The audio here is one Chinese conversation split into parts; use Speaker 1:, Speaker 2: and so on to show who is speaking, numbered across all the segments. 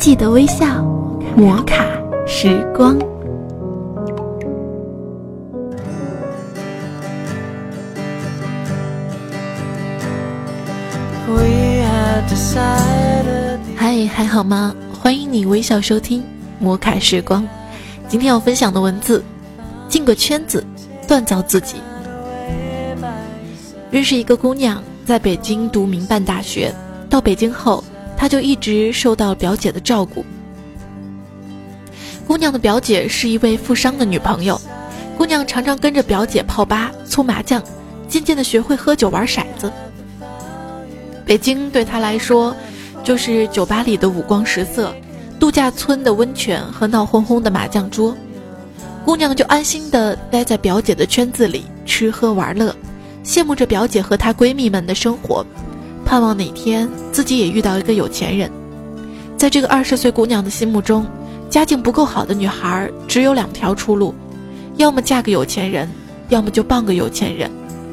Speaker 1: 记得微笑，摩卡时光。嗨，还好吗？欢迎你微笑收听摩卡时光。今天要分享的文字，进个圈子，锻造自己。认识一个姑娘，在北京读民办大学。到北京后，她就一直受到表姐的照顾。姑娘的表姐是一位富商的女朋友，姑娘常常跟着表姐泡吧、搓麻将，渐渐的学会喝酒玩骰子。北京对她来说，就是酒吧里的五光十色，度假村的温泉和闹哄哄的麻将桌。姑娘就安心的待在表姐的圈子里，吃喝玩乐。羡慕着表姐和她闺蜜们的生活，盼望哪天自己也遇到一个有钱人。在这个二十岁姑娘的心目中，家境不够好的女孩只有两条出路：要么嫁个有钱人，要么就傍个有钱人，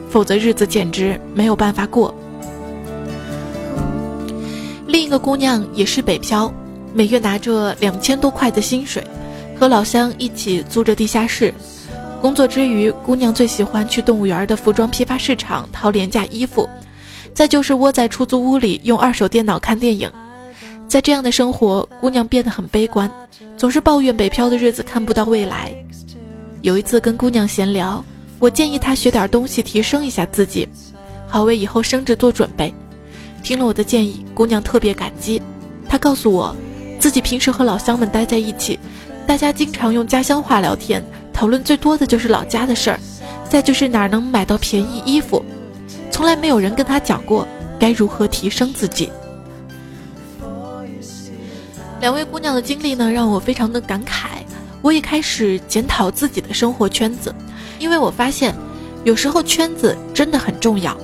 Speaker 1: 否则日子简直没有办法过。另一个姑娘也是北漂，每月拿着两千多块的薪水，和老乡一起租着地下室。工作之余，姑娘最喜欢去动物园的服装批发市场淘廉价衣服，再就是窝在出租屋里用二手电脑看电影。在这样的生活，姑娘变得很悲观，总是抱怨北漂的日子看不到未来。有一次跟姑娘闲聊，我建议她学点东西提升一下自己，好为以后升职做准备。听了我的建议，姑娘特别感激。她告诉我，自己平时和老乡们待在一起，大家经常用家乡话聊天。讨论最多的就是老家的事儿，再就是哪能买到便宜衣服，从来没有人跟他讲过该如何提升自己。两位姑娘的经历呢，让我非常的感慨。我也开始检讨自己的生活圈子，因为我发现，有时候圈子真的很重要，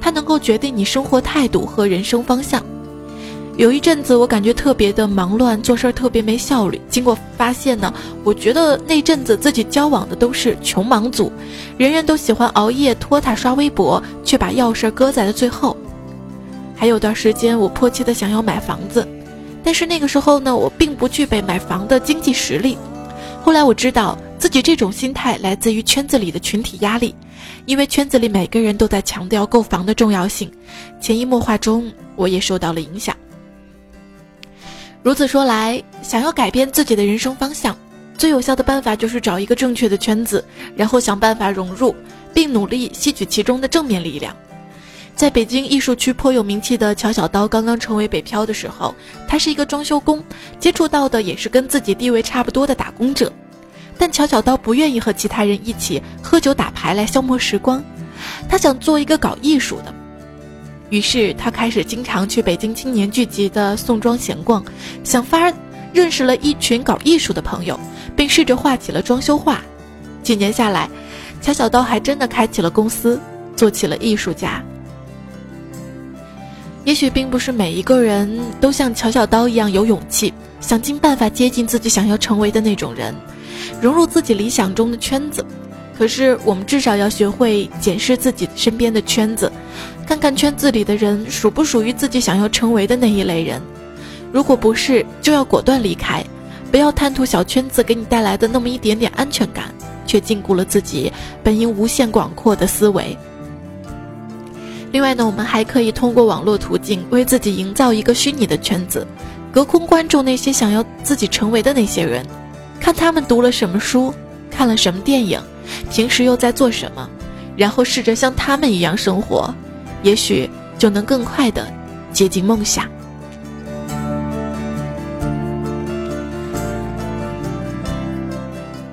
Speaker 1: 它能够决定你生活态度和人生方向。有一阵子，我感觉特别的忙乱，做事特别没效率。经过发现呢，我觉得那阵子自己交往的都是穷忙族，人人都喜欢熬夜拖沓刷微博，却把要事搁在了最后。还有段时间，我迫切的想要买房子，但是那个时候呢，我并不具备买房的经济实力。后来我知道自己这种心态来自于圈子里的群体压力，因为圈子里每个人都在强调购房的重要性，潜移默化中，我也受到了影响。如此说来，想要改变自己的人生方向，最有效的办法就是找一个正确的圈子，然后想办法融入，并努力吸取其中的正面力量。在北京艺术区颇有名气的乔小刀刚刚成为北漂的时候，他是一个装修工，接触到的也是跟自己地位差不多的打工者。但乔小刀不愿意和其他人一起喝酒打牌来消磨时光，他想做一个搞艺术的。于是他开始经常去北京青年聚集的宋庄闲逛，想法认识了一群搞艺术的朋友，并试着画起了装修画。几年下来，乔小刀还真的开启了公司，做起了艺术家。也许并不是每一个人都像乔小刀一样有勇气，想尽办法接近自己想要成为的那种人，融入自己理想中的圈子。可是，我们至少要学会检视自己身边的圈子，看看圈子里的人属不属于自己想要成为的那一类人。如果不是，就要果断离开，不要贪图小圈子给你带来的那么一点点安全感，却禁锢了自己本应无限广阔的思维。另外呢，我们还可以通过网络途径为自己营造一个虚拟的圈子，隔空关注那些想要自己成为的那些人，看他们读了什么书，看了什么电影。平时又在做什么？然后试着像他们一样生活，也许就能更快的接近梦想。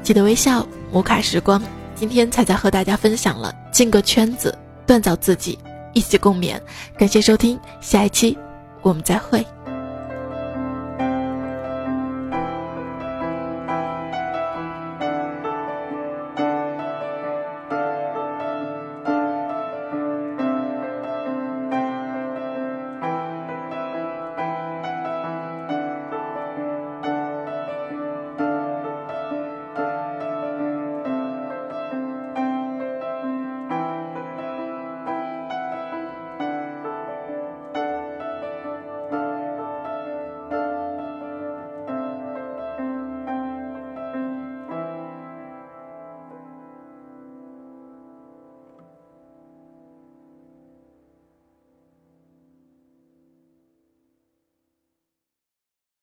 Speaker 1: 记得微笑，摩卡时光。今天彩彩和大家分享了进个圈子，锻造自己，一起共勉。感谢收听，下一期我们再会。